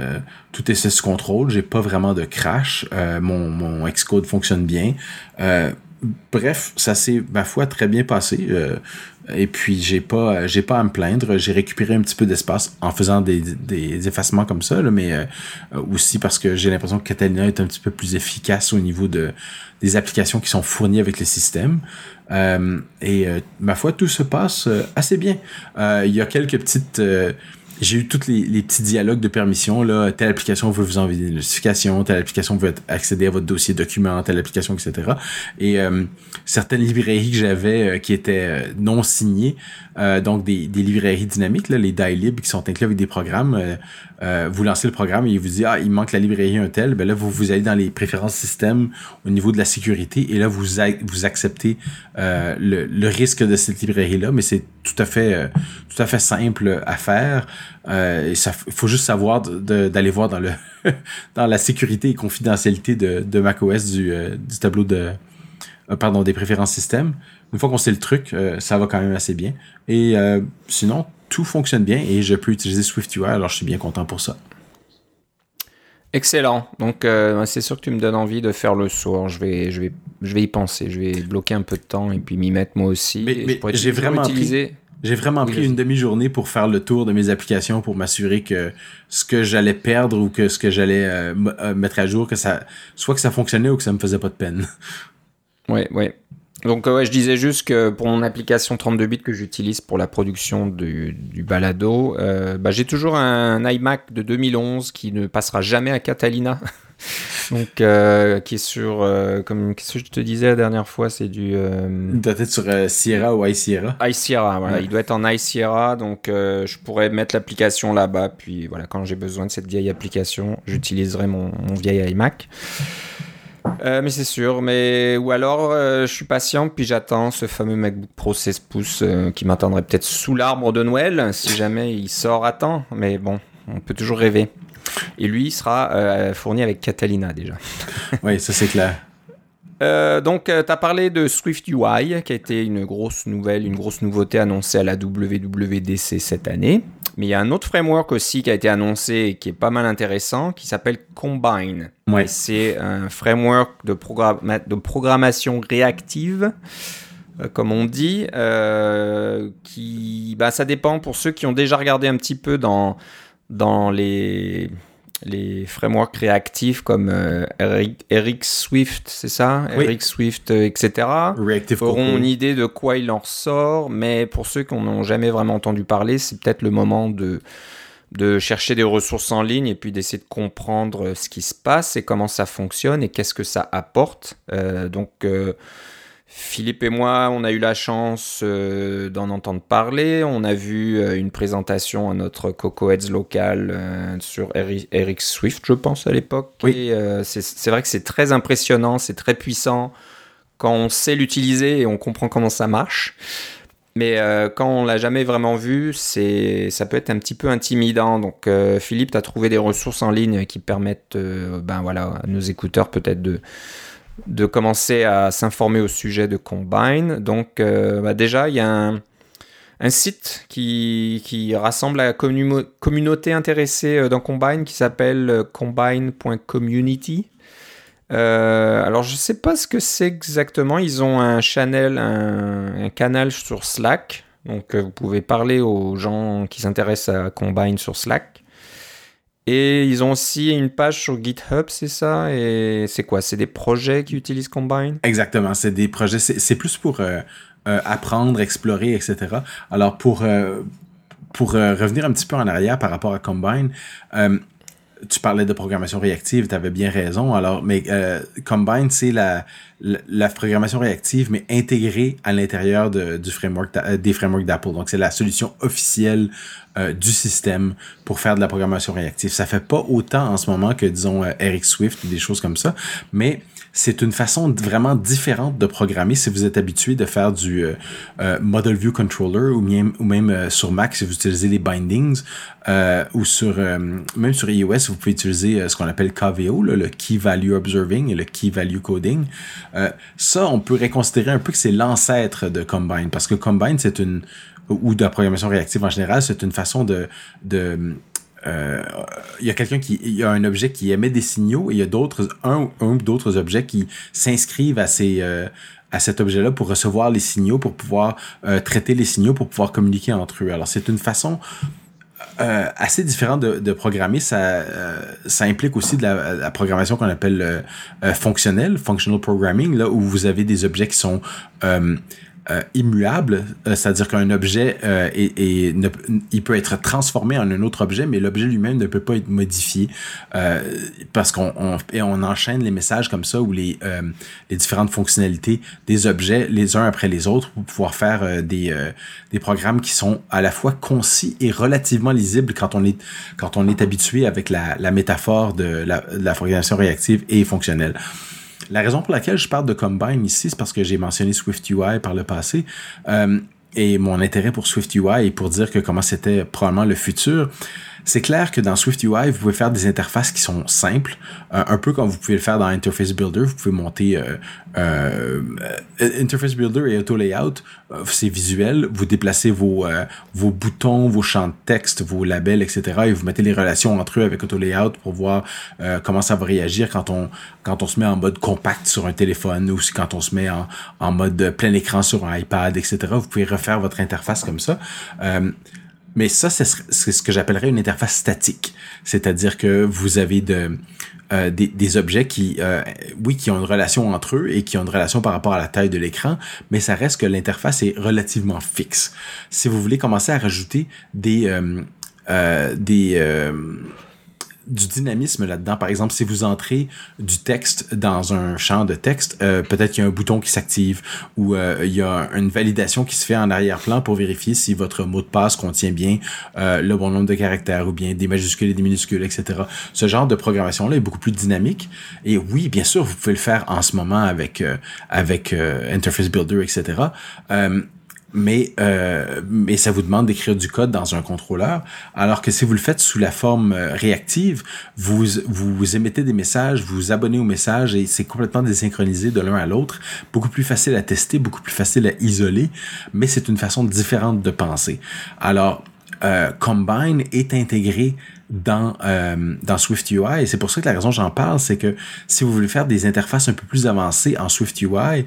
tout était sous contrôle. J'ai pas vraiment de crash. mon, mon Xcode fonctionne bien. Bref, ça s'est, ma foi, très bien passé. Et puis j'ai pas j'ai pas à me plaindre. J'ai récupéré un petit peu d'espace en faisant des, des effacements comme ça, mais aussi parce que j'ai l'impression que Catalina est un petit peu plus efficace au niveau de des applications qui sont fournies avec le système. Euh, et euh, ma foi, tout se passe euh, assez bien. Il y a quelques petites j'ai eu tous les, les, petits dialogues de permission. Là, telle application veut vous envoyer des notifications, telle application veut accéder à votre dossier document, telle application, etc. Et certaines librairies que j'avais qui étaient non signées, donc des, des librairies dynamiques, là, les DILib qui sont inclus avec des programmes, euh, vous lancez le programme et il vous dit ah il manque la librairie un tel, ben là vous vous allez dans les préférences système au niveau de la sécurité et là vous vous acceptez euh, le, le, risque de cette librairie là, mais c'est tout à fait euh, tout à fait simple à faire. Euh, et ça faut juste savoir d'aller voir dans le dans la sécurité et confidentialité de, de macOS du, du tableau de pardon des préférences système. Une fois qu'on sait le truc, ça va quand même assez bien. Et sinon tout fonctionne bien et je peux utiliser SwiftUI, alors je suis bien content pour ça. Excellent. Donc euh, c'est sûr que tu me donnes envie de faire le saut. Je vais, je vais, je vais y penser. Je vais bloquer un peu de temps et puis m'y mettre moi aussi. Mais, j'ai vraiment utilisé. J'ai vraiment pris une demi-journée pour faire le tour de mes applications pour m'assurer que ce que j'allais perdre ou que ce que j'allais euh, euh, mettre à jour, que ça, soit que ça fonctionnait ou que ça me faisait pas de peine. Ouais, ouais. Donc ouais, je disais juste que pour mon application 32 bits que j'utilise pour la production du, balado, euh, bah, j'ai toujours un iMac de 2011 qui ne passera jamais à Catalina. Donc, euh, qui est sur, euh, comme ce que je te disais la dernière fois, c'est du. Euh, il doit être sur Sierra ou iSierra. iSierra, voilà. Il doit être en iSierra, donc je pourrais mettre l'application là-bas. Puis voilà, quand j'ai besoin de cette vieille application, j'utiliserai mon, mon, vieil iMac. Mais c'est sûr, mais ou alors je suis patient puis j'attends ce fameux MacBook Pro 16 pouces qui m'attendrait peut-être sous l'arbre de Noël si jamais il sort à temps. Mais bon, on peut toujours rêver. Et lui, sera euh, fourni avec Catalina déjà. oui, ça c'est clair. Euh, donc, euh, tu as parlé de Swift UI, qui a été une grosse nouvelle, une grosse nouveauté annoncée à la WWDC cette année. Mais il y a un autre framework aussi qui a été annoncé et qui est pas mal intéressant, qui s'appelle Combine. Ouais. C'est un framework de, de programmation réactive, comme on dit, qui, bah, ça dépend pour ceux qui ont déjà regardé un petit peu dans dans les, les frameworks réactifs comme euh, Eric, Swift, c'est ça? Eric Swift, euh, etc. Reactive auront une idée de quoi il en ressort, mais pour ceux qui n'ont jamais vraiment entendu parler, c'est peut-être le moment de, de chercher des ressources en ligne et puis d'essayer de comprendre ce qui se passe et comment ça fonctionne et qu'est-ce que ça apporte. Euh, donc Philippe et moi, on a eu la chance euh, d'en entendre parler. On a vu euh, une présentation à notre Coco Heads local euh, sur Eric, Swift, je pense, à l'époque. Oui. c'est vrai que c'est très impressionnant, c'est très puissant quand on sait l'utiliser et on comprend comment ça marche. Mais quand on l'a jamais vraiment vu, c'est ça peut être un petit peu intimidant. Donc Philippe, tu as trouvé des ressources en ligne qui permettent ben voilà, à nos écouteurs peut-être de de commencer à s'informer au sujet de Combine. Donc euh, bah, déjà, il y a un, site qui, rassemble la communauté intéressée euh, dans Combine qui s'appelle euh, combine.community. alors je ne sais pas ce que c'est exactement. Ils ont un canal sur Slack. Donc vous pouvez parler aux gens qui s'intéressent à Combine sur Slack. Et ils ont aussi une page sur GitHub, c'est ça? Et c'est quoi? C'est des projets qui utilisent Combine? Exactement, c'est des projets. C'est plus pour euh, euh, apprendre, explorer, etc. Alors pour euh, pour revenir un petit peu en arrière par rapport à Combine, tu parlais de programmation réactive, tu avais bien raison. Alors, mais Combine, c'est la, la, programmation réactive, mais intégrée à l'intérieur du framework des frameworks d'Apple. Donc, c'est la solution officielle euh, du système pour faire de la programmation réactive. Ça fait pas autant en ce moment que, disons, euh, Eric Swift ou des choses comme ça, mais c'est une façon vraiment différente de programmer si vous êtes habitué de faire du euh, Model View Controller ou même, même sur Mac si vous utilisez les bindings ou sur même sur iOS vous pouvez utiliser ce qu'on appelle KVO, le Key Value Observing et le Key Value Coding. ça, on pourrait considérer un peu que c'est l'ancêtre de Combine parce que Combine c'est une ou de la programmation réactive en général, c'est une façon de euh, il y a quelqu'un qui il y a un objet qui émet des signaux et il y a d'autres un, ou d'autres objets qui s'inscrivent à ces euh, à cet objet-là pour recevoir les signaux, pour pouvoir euh, traiter les signaux, pour pouvoir communiquer entre eux. Alors c'est une façon euh, assez différente de, programmer. Ça, ça implique aussi de la, la programmation qu'on appelle fonctionnelle, functional programming, là où vous avez des objets qui sont euh, immuable, euh, c'est-à-dire qu'un objet euh, il peut être transformé en un autre objet, mais l'objet lui-même ne peut pas être modifié parce qu'on on, on, enchaîne les messages comme ça ou les, les différentes fonctionnalités des objets les uns après les autres pour pouvoir faire des, des programmes qui sont à la fois concis et relativement lisibles quand on est quand on est habitué avec la, la métaphore de la, de la programmation réactive et fonctionnelle. La raison pour laquelle je parle de Combine ici, c'est parce que j'ai mentionné SwiftUI par le passé. Euh, et mon intérêt pour SwiftUI est pour dire que comment c'était probablement le futur. C'est clair que dans SwiftUI, vous pouvez faire des interfaces qui sont simples, euh, un peu comme vous pouvez le faire dans Interface Builder. Vous pouvez monter euh, euh, Interface Builder et Auto Layout, c'est visuel. Vous déplacez vos, vos boutons, vos champs de texte, vos labels, etc. Et vous mettez les relations entre eux avec Auto Layout pour voir comment ça va réagir quand on, quand on se met en mode compact sur un téléphone ou quand on se met en, en mode plein écran sur un iPad, etc. Vous pouvez refaire votre interface comme ça. Mais ça, c'est ce que j'appellerais une interface statique. C'est-à-dire que vous avez de, euh, des, objets qui, euh, oui, qui ont une relation entre eux et qui ont une relation par rapport à la taille de l'écran, mais ça reste que l'interface est relativement fixe. Si vous voulez commencer à rajouter des, euh, des du dynamisme là-dedans. Par exemple, si vous entrez du texte dans un champ de texte, euh, peut-être qu'il y a un bouton qui s'active ou euh, il y a une validation qui se fait en arrière-plan pour vérifier si votre mot de passe contient bien euh, le bon nombre de caractères ou bien des majuscules et des minuscules, etc. Ce genre de programmation-là est beaucoup plus dynamique. Et oui, bien sûr, vous pouvez le faire en ce moment avec avec Interface Builder, etc mais, euh, mais ça vous demande d'écrire du code dans un contrôleur, alors que si vous le faites sous la forme euh, réactive, vous, vous émettez des messages, vous vous abonnez aux messages et c'est complètement désynchronisé de l'un à l'autre, beaucoup plus facile à tester, beaucoup plus facile à isoler, mais c'est une façon différente de penser. Alors, euh, Combine est intégré dans euh, dans Swift UI et c'est pour ça que la raison j'en parle c'est que si vous voulez faire des interfaces un peu plus avancées en Swift UI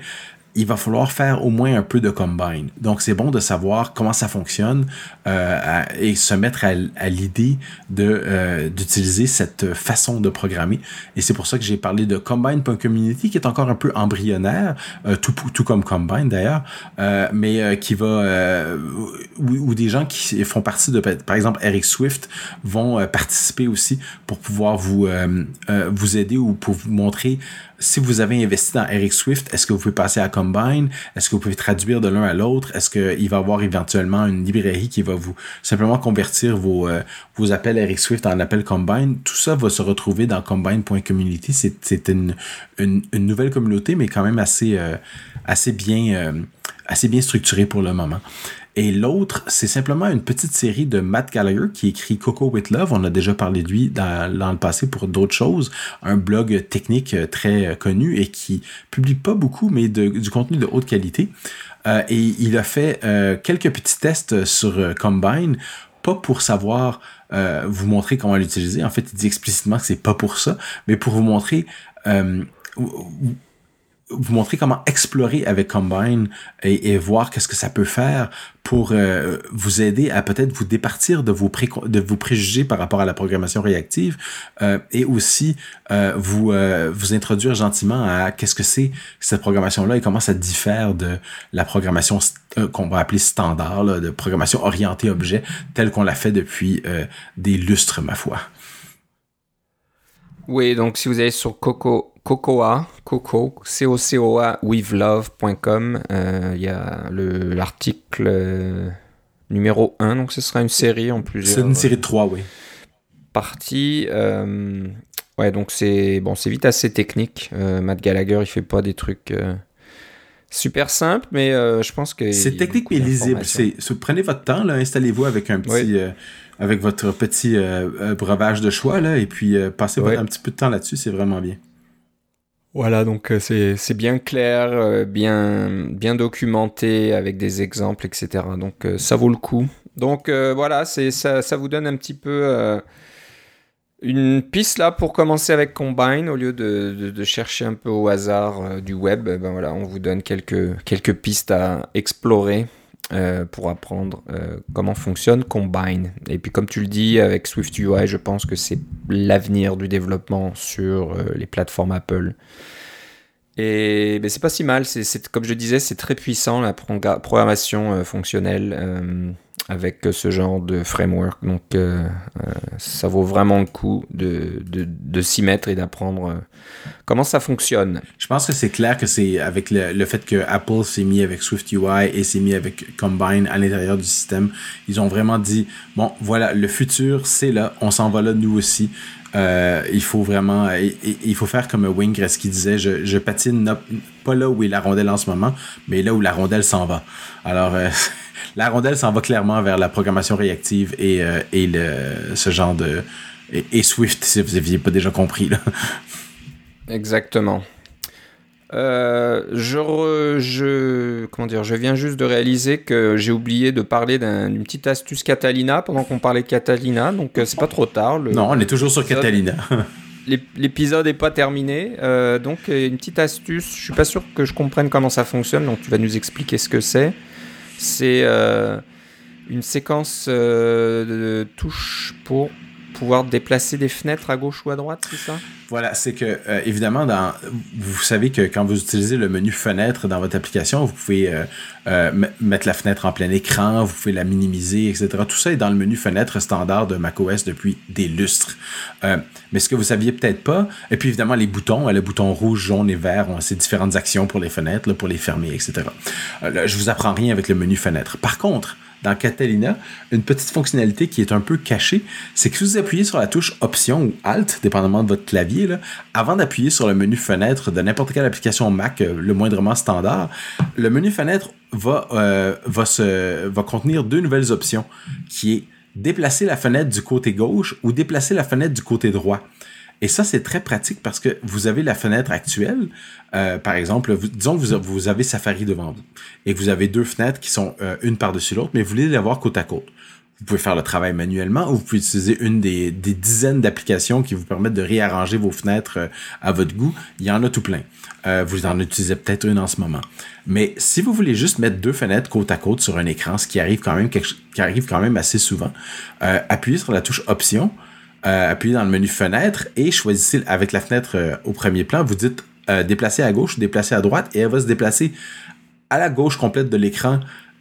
il va falloir faire au moins un peu de combine. Donc, c'est bon de savoir comment ça fonctionne euh, et se mettre à, l'idée euh, d'utiliser cette façon de programmer. Et c'est pour ça que j'ai parlé de combine.community qui est encore un peu embryonnaire, euh, tout, comme combine d'ailleurs, mais qui va euh, où, des gens qui font partie de, par exemple, Eric Swift vont participer aussi pour pouvoir vous vous aider ou pour vous montrer si vous avez investi dans Eric Swift, est-ce que vous pouvez passer à Combine? Est-ce que vous pouvez traduire de l'un à l'autre? Est-ce qu'il va y avoir éventuellement une librairie qui va vous simplement convertir vos, euh, vos appels Eric Swift en appels Combine? Tout ça va se retrouver dans combine.community. C'est une, une, nouvelle communauté, mais quand même assez, euh, assez bien, euh, assez bien structurée pour le moment. Et l'autre, c'est simplement une petite série de Matt Gallagher qui écrit Coco with Love. On a déjà parlé de lui dans, le passé pour d'autres choses. Un blog technique euh, très euh, connu et qui publie pas beaucoup, mais du contenu de haute qualité. Euh, et il a fait quelques petits tests sur Combine, pas pour savoir vous montrer comment l'utiliser. En fait, il dit explicitement que c'est pas pour ça, mais pour vous montrer vous montrer comment explorer avec Combine et, voir qu'est-ce que ça peut faire pour euh, vous aider à peut-être vous départir de vos, pré de vos préjugés par rapport à la programmation réactive euh, et aussi euh, vous vous introduire gentiment à qu'est-ce que c'est cette programmation-là et comment ça diffère de la programmation qu'on va appeler standard, de programmation orientée objet, telle qu'on l'a fait depuis des lustres, ma foi. Oui, donc si vous allez sur Coco Cocoa, Coco, C-O-C-O-A, withlove.com. Euh, il y a l'article euh, numéro 1, donc ce sera une série en plusieurs. C'est une série de 3, oui. Partie. Euh, ouais, donc c'est bon, c'est vite assez technique. Matt Gallagher, il fait pas des trucs super simples, mais je pense que. C'est technique mais lisible. Prenez votre temps, installez-vous avec un petit. Avec votre petit breuvage de choix, là, et puis passez un petit peu de temps là-dessus, c'est vraiment bien. Voilà, donc euh, c'est bien clair, euh, bien, bien documenté avec des exemples, etc. Donc euh, ça vaut le coup. Donc voilà, ça, ça vous donne un petit peu une piste là pour commencer avec Combine au lieu de, de, chercher un peu au hasard du web. Ben voilà, on vous donne quelques, quelques pistes à explorer euh, pour apprendre euh, comment fonctionne Combine. Et puis comme tu le dis, avec Swift UI, je pense que c'est l'avenir du développement sur euh, les plateformes Apple. Et c'est pas si mal, c'est, comme je disais, c'est très puissant la programmation fonctionnelle avec ce genre de framework. Donc euh, euh, ça vaut vraiment le coup de, de, de s'y mettre et d'apprendre euh, comment ça fonctionne. Je pense que c'est clair que c'est avec le, le, fait que Apple s'est mis avec Swift UI et s'est mis avec Combine à l'intérieur du système, ils ont vraiment dit bon voilà le futur c'est là, on s'en va là nous aussi. Euh, il faut vraiment il, faut faire comme Wing ce qui disait je, je patine pas là où est la rondelle en ce moment mais là où la rondelle s'en va alors la rondelle s'en va clairement vers la programmation réactive et, euh, et le, ce genre de. Et, Swift, si vous n'aviez pas déjà compris. Là. Exactement. Euh, je, je, comment dire, je viens juste de réaliser que j'ai oublié de parler d'une petite astuce Catalina pendant qu'on parlait de Catalina, donc euh, c'est pas trop tard. non, on est toujours sur Catalina. L'épisode n'est pas terminé, donc une petite astuce. Je suis pas sûr que je comprenne comment ça fonctionne, donc tu vas nous expliquer ce que c'est. C'est euh, une séquence euh, de touches pour pouvoir déplacer des fenêtres à gauche ou à droite, c'est ça? Voilà, c'est que euh, évidemment, dans, vous savez que quand vous utilisez le menu fenêtre dans votre application, vous pouvez euh, mettre la fenêtre en plein écran, vous pouvez la minimiser, etc. Tout ça est dans le menu fenêtre standard de macOS depuis des lustres. mais ce que vous saviez peut-être pas, et puis évidemment les boutons, le bouton rouge, jaune et vert ont ces différentes actions pour les fenêtres, pour les fermer, etc. Là, je vous apprends rien avec le menu fenêtre. Par contre, dans Catalina, une petite fonctionnalité qui est un peu cachée, c'est que si vous appuyez sur la touche Option ou Alt, dépendamment de votre clavier, avant d'appuyer sur le menu fenêtre de n'importe quelle application Mac, euh, le moindrement standard, le menu fenêtre va, euh, va, contenir deux nouvelles options, qui est déplacer la fenêtre du côté gauche ou déplacer la fenêtre du côté droit. Et ça, c'est très pratique parce que vous avez la fenêtre actuelle. Euh, par exemple, disons que vous, avez Safari devant vous et vous avez deux fenêtres qui sont euh, une par-dessus l'autre, mais vous voulez les avoir côte à côte. Vous pouvez faire le travail manuellement ou vous pouvez utiliser une des, dizaines d'applications qui vous permettent de réarranger vos fenêtres euh, à votre goût. Il y en a tout plein. vous en utilisez peut-être une en ce moment. Mais si vous voulez juste mettre deux fenêtres côte à côte sur un écran, ce qui arrive quand même, qui arrive quand même assez souvent, appuyez sur la touche Option euh, appuyez dans le menu fenêtre et choisissez avec la fenêtre euh, au premier plan, vous dites euh, déplacer à gauche, déplacer à droite et elle va se déplacer à la gauche complète de l'écran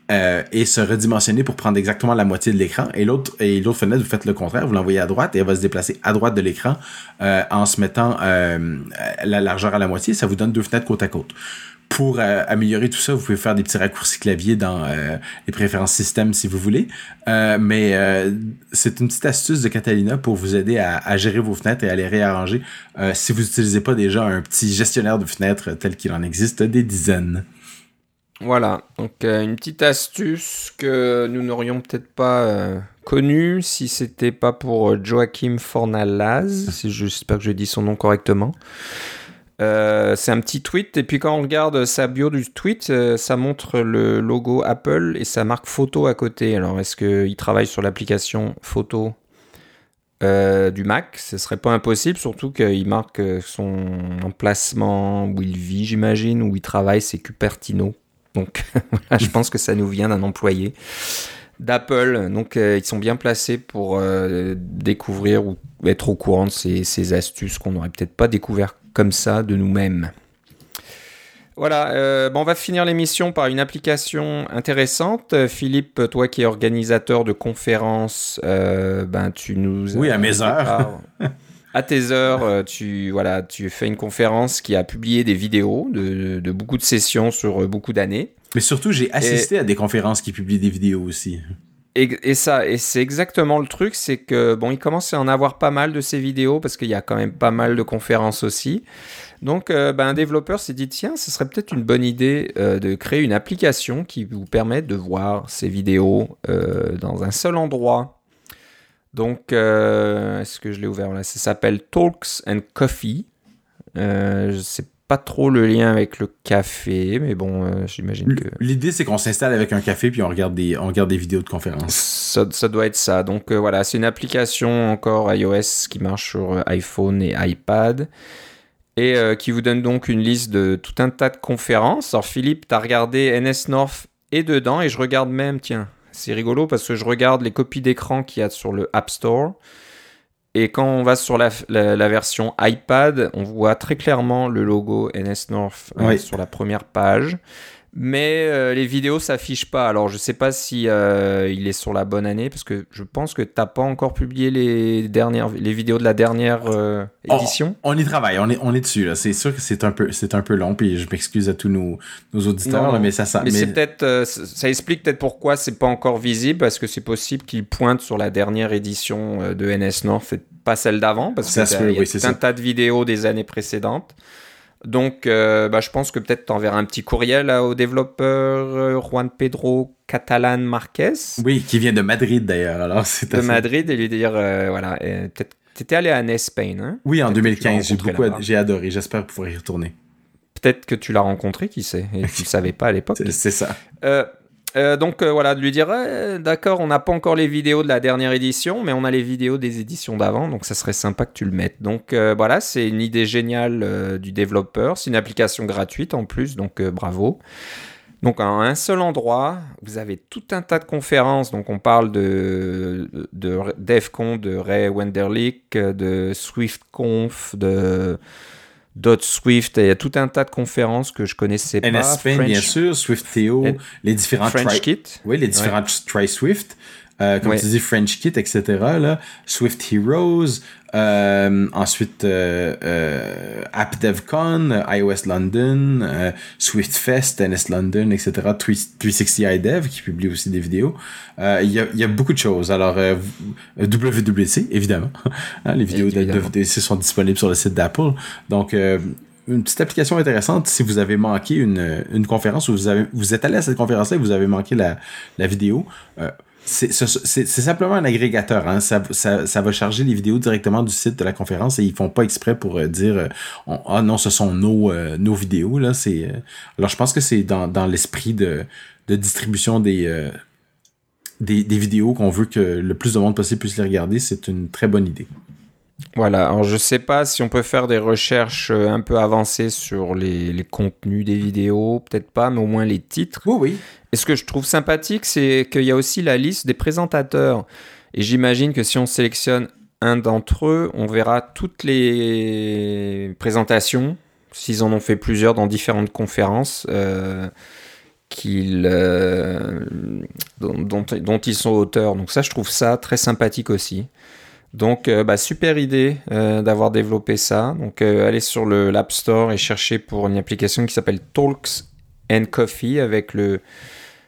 et se redimensionner pour prendre exactement la moitié de l'écran. Et l'autre fenêtre, vous faites le contraire, vous l'envoyez à droite et elle va se déplacer à droite de l'écran en se mettant la largeur à la moitié. Ça vous donne deux fenêtres côte à côte pour euh, améliorer tout ça, vous pouvez faire des petits raccourcis clavier dans euh, les préférences système si vous voulez. Euh, mais c'est une petite astuce de Catalina pour vous aider à, gérer vos fenêtres et à les réarranger si vous n'utilisez pas déjà un petit gestionnaire de fenêtres tel qu'il en existe des dizaines. Voilà, donc une petite astuce que nous n'aurions peut-être pas connue si c'était pas pour Joachim Fornalaz, j'espère que je dis son nom correctement. Euh, c'est un petit tweet, et puis quand on regarde sa bio du tweet, euh, ça montre le logo Apple et sa marque photo à côté. Alors, est-ce qu'il travaille sur l'application photo euh, du Mac? Ce serait pas impossible, surtout qu'il marque son emplacement où il vit, j'imagine, où il travaille, c'est Cupertino. Donc, je pense que ça nous vient d'un employé d'Apple. Donc, ils sont bien placés pour découvrir ou être au courant de ces, ces astuces qu'on n'aurait peut-être pas découvert comme ça de nous-mêmes. Voilà, euh, bon, on va finir l'émission par une application intéressante. Philippe, toi qui es organisateur de conférences, euh, ben, tu nous... Oui, à mes heures. à tes heures, euh, tu, voilà, tu fais une conférence qui a publié des vidéos de, de beaucoup de sessions sur beaucoup d'années. Mais surtout, j'ai assisté à des conférences qui publient des vidéos aussi. Et, ça, et c'est exactement le truc, c'est que bon, il commence à en avoir pas mal de ces vidéos parce qu'il y a quand même pas mal de conférences aussi. Donc, euh, ben, un développeur s'est dit tiens, ce serait peut-être une bonne idée euh, de créer une application qui vous permet de voir ces vidéos euh, dans un seul endroit. Donc, est-ce que je l'ai ouvert là? Ça s'appelle Talks and Coffee. je sais pas trop le lien avec le café, mais bon, euh, j'imagine que. L'idée, c'est qu'on s'installe avec un café puis on regarde des, on regarde des vidéos de conférences. Ça, doit être ça. Donc euh, voilà, c'est une application encore iOS qui marche sur euh, iPhone et iPad et qui vous donne donc une liste de tout un tas de conférences. Alors Philippe, tu as regardé NS North et dedans et je regarde même, tiens, c'est rigolo parce que je regarde les copies d'écran qu'il y a sur le App Store. Et quand on va sur la, version iPad, on voit très clairement le logo NS North euh, sur la première page mais euh, les vidéos s'affichent pas. Alors je sais pas si euh, il est sur la bonne année parce que je pense que t'as pas encore publié les dernières les vidéos de la dernière euh, édition. On, y travaille, on est on est dessus là. C'est sûr que c'est un peu c'est un peu long puis je m'excuse à tous nos, nos auditeurs mais ça ça. Mais, c'est peut-être ça explique peut-être pourquoi c'est pas encore visible parce que c'est possible qu'il pointe sur la dernière édition de NS North et pas celle d'avant parce que y a un tas de vidéos des années précédentes. Donc, euh, bah, je pense que peut-être tu enverras un petit courriel au développeur euh, Juan Pedro Catalan Marquez. Oui, qui vient de Madrid d'ailleurs. Alors, c'est de Madrid et lui dire, euh, voilà, peut-être étais allé à Spain, hein? Oui, en 2015. J'ai beaucoup, j'ai adoré. J'espère pouvoir y retourner. Peut-être que tu l'as rencontré, qui sait, et tu ne savais pas à l'époque. c'est ça. Euh, donc euh, voilà, de lui dire d'accord, on n'a pas encore les vidéos de la dernière édition, mais on a les vidéos des éditions d'avant, donc ça serait sympa que tu le mettes. Donc euh, voilà, c'est une idée géniale du développeur, c'est une application gratuite en plus, donc bravo. Donc en un seul endroit, vous avez tout un tas de conférences. Donc on parle de, de DevCon, de Ray Wenderlich, de SwiftConf, de Dot Swift. Il y a tout un tas de conférences que je connaissais pas. NSP, bien sûr, SwiftTO, les différents French Kit. Oui, les différents Try Swift. Euh, comme tu dis, French Kit, etc. Là. Swift Heroes, euh, ensuite euh, euh, AppDevCon, iOS London, euh, Swift Fest, NS London, etc. 360 iDev qui publie aussi des vidéos. Euh, il y, a, y, a, beaucoup de choses. Alors WWC, évidemment. Hein, les vidéos de WWC sont disponibles sur le site d'Apple. Donc une petite application intéressante si vous avez manqué une, une conférence ou vous, avez, vous êtes allé à cette conférence-là et vous avez manqué la, la vidéo. Euh, c'est simplement un agrégateur. Hein. Ça, va charger les vidéos directement du site de la conférence et ils font pas exprès pour euh, dire euh, ah non ce sont nos euh, vidéos là. Alors je pense que c'est dans, l'esprit de, distribution des vidéos qu'on veut que le plus de monde possible puisse les regarder. C'est une très bonne idée. Voilà, alors je sais pas si on peut faire des recherches un peu avancées sur les, les contenus des vidéos, peut-être pas, mais au moins les titres. Oui, oui. Et ce que je trouve sympathique, c'est qu'il y a aussi la liste des présentateurs. Et j'imagine que si on sélectionne un d'entre eux, on verra toutes les présentations, s'ils en ont fait plusieurs dans différentes conférences, euh, euh, dont, dont, ils sont auteurs. Donc ça, je trouve ça très sympathique aussi. Donc, euh, bah, super idée d'avoir développé ça. Donc, allez sur l'App Store et cherchez pour une application qui s'appelle Talks and Coffee avec le,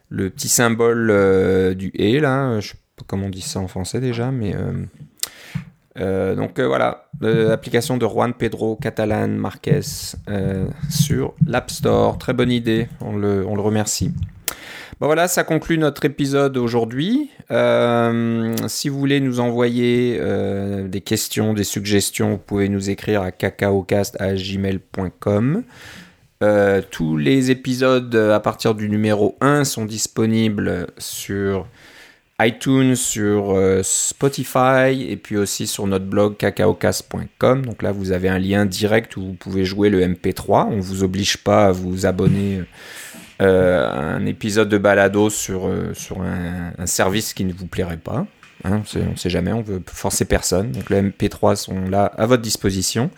petit symbole euh, du et là, je sais pas comment on dit ça en français déjà, mais euh, euh, donc voilà, l'application de Juan Pedro Catalan Marquez sur l'App Store, très bonne idée, on le remercie. Bon voilà, ça conclut notre épisode aujourd'hui. si vous voulez nous envoyer des questions, des suggestions, vous pouvez nous écrire à cacaocast.gmail.com. Euh, tous les épisodes euh, à partir du numéro 1 sont disponibles sur iTunes, sur euh, Spotify et puis aussi sur notre blog cacaocast.com. Donc là, vous avez un lien direct où vous pouvez jouer le MP3. On ne vous oblige pas à vous abonner un épisode de balado sur, sur un, service qui ne vous plairait pas. Hein, on ne sait jamais, on veut forcer personne. Donc les MP3 sont là à votre disposition.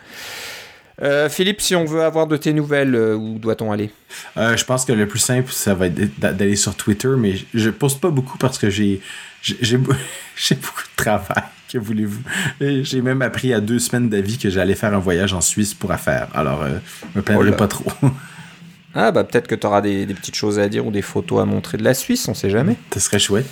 Euh, Philippe, si on veut avoir de tes nouvelles, euh, où doit-on aller? Euh, Je pense que le plus simple, ça va être d'aller sur Twitter, mais je poste pas beaucoup parce que j'ai j'ai beaucoup de travail. Que voulez-vous? J'ai même appris à deux semaines d'avis que j'allais faire un voyage en Suisse pour affaire. Alors, me plaindrai oh pas trop. ah bah peut-être que tu auras des, des, petites choses à dire ou des photos à montrer de la Suisse, on sait jamais. Ce serait chouette.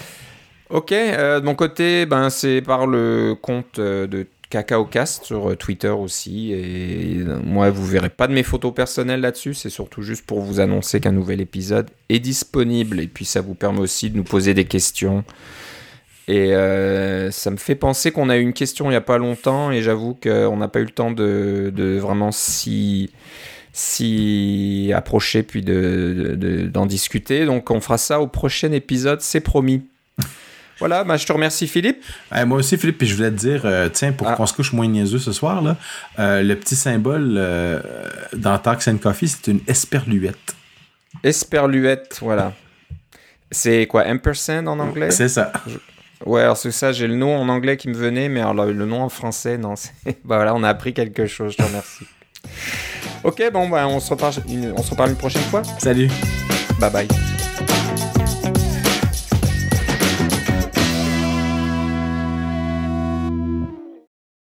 Ok, de mon côté, ben, c'est par le compte de CacaoCast sur euh, Twitter aussi. Et moi, vous verrez pas de mes photos personnelles là-dessus. C'est surtout juste pour vous annoncer qu'un nouvel épisode est disponible. Et puis, ça vous permet aussi de nous poser des questions. Et euh, ça me fait penser qu'on a eu une question il n'y a pas longtemps. Et j'avoue qu'on n'a pas eu le temps de, vraiment s'y approcher puis d'en de, discuter. Donc, on fera ça au prochain épisode, c'est promis. Voilà, bah, je te remercie Philippe. moi aussi Philippe, puis je voulais te dire, euh, tiens, pour ah. qu'on se couche moins niaiseux ce soir, là, euh, le petit symbole euh, dans Tax and Coffee, c'est une esperluette. Esperluette, voilà. C'est quoi, ampersand en anglais? C'est ça. Ouais, alors c'est ça, j'ai le nom en anglais qui me venait, mais alors le nom en français, non. bah voilà, on a appris quelque chose, je te remercie. Ok, bon, bah, on, se reparle, on se reparle une prochaine fois. Salut. Bye bye.